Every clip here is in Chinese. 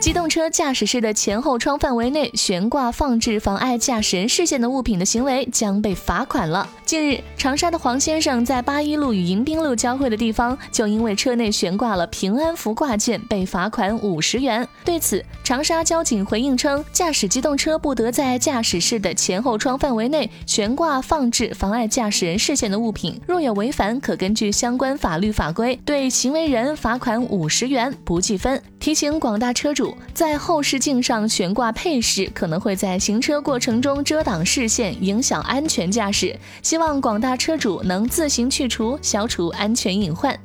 机动车驾驶室的前后窗范围内悬挂放置妨碍驾驶人视线的物品的行为将被罚款了。近日，长沙的黄先生在八一路与迎宾路交汇的地方，就因为车内悬挂了平安符挂件，被罚款五十元。对此，长沙交警回应称，驾驶机动车不得在驾驶室的前后窗范围内悬挂放置妨碍驾驶人视线的物品，若有违反，可根据相关法律法规对行为人罚款五十元，不计分。提醒广大车主在后视镜上悬挂配饰，可能会在行车过程中遮挡视线，影响安全驾驶。希望广大车主能自行去除，消除安全隐患。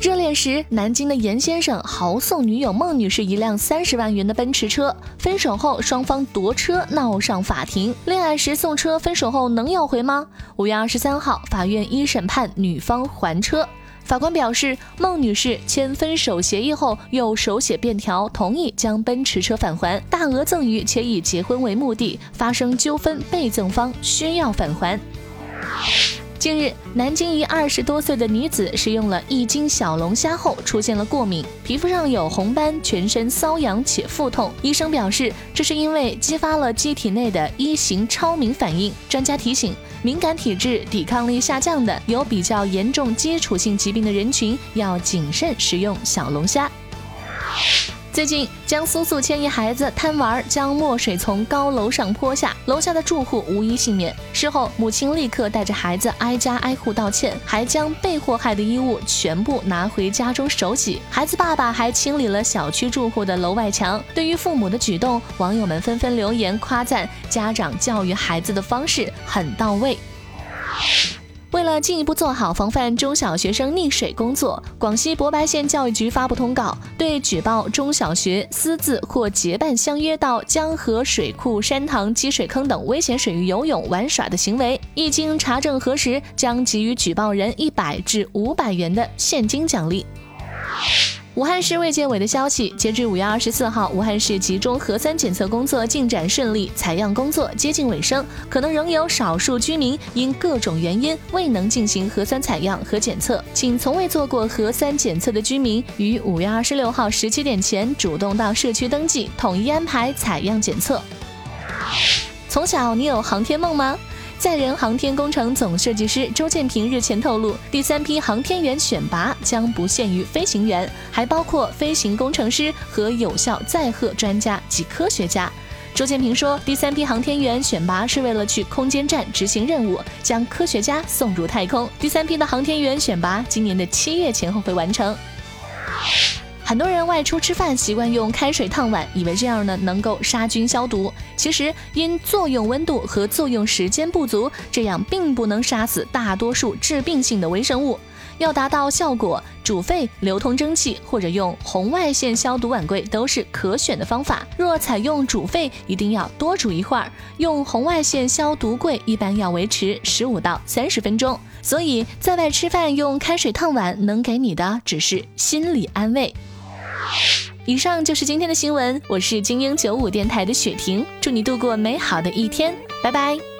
热恋时，南京的严先生豪送女友孟女士一辆三十万元的奔驰车，分手后双方夺车闹上法庭。恋爱时送车，分手后能要回吗？五月二十三号，法院一审判女方还车。法官表示，孟女士签分手协议后，又手写便条同意将奔驰车返还，大额赠与且以结婚为目的，发生纠纷，被赠方需要返还。近日，南京一二十多岁的女子食用了一斤小龙虾后出现了过敏，皮肤上有红斑，全身瘙痒且腹痛。医生表示，这是因为激发了机体内的一型超敏反应。专家提醒，敏感体质、抵抗力下降的、有比较严重基础性疾病的人群要谨慎食用小龙虾。最近，江苏宿迁一孩子贪玩，将墨水从高楼上泼下，楼下的住户无一幸免。事后，母亲立刻带着孩子挨家挨户道歉，还将被祸害的衣物全部拿回家中手洗。孩子爸爸还清理了小区住户的楼外墙。对于父母的举动，网友们纷纷留言夸赞家长教育孩子的方式很到位。为了进一步做好防范中小学生溺水工作，广西博白县教育局发布通告，对举报中小学私自或结伴相约到江河水库、山塘积水坑等危险水域游泳玩耍的行为，一经查证核实，将给予举报人一百至五百元的现金奖励。武汉市卫健委的消息，截至五月二十四号，武汉市集中核酸检测工作进展顺利，采样工作接近尾声，可能仍有少数居民因各种原因未能进行核酸采样和检测，请从未做过核酸检测的居民于五月二十六号十七点前主动到社区登记，统一安排采样检测。从小你有航天梦吗？载人航天工程总设计师周建平日前透露，第三批航天员选拔将不限于飞行员，还包括飞行工程师和有效载荷专家及科学家。周建平说，第三批航天员选拔是为了去空间站执行任务，将科学家送入太空。第三批的航天员选拔今年的七月前后会完成。很多人外出吃饭习惯用开水烫碗，以为这样呢能够杀菌消毒。其实因作用温度和作用时间不足，这样并不能杀死大多数致病性的微生物。要达到效果，煮沸、流通蒸汽或者用红外线消毒碗柜都是可选的方法。若采用煮沸，一定要多煮一会儿；用红外线消毒柜一般要维持十五到三十分钟。所以在外吃饭用开水烫碗，能给你的只是心理安慰。以上就是今天的新闻，我是精英九五电台的雪婷，祝你度过美好的一天，拜拜。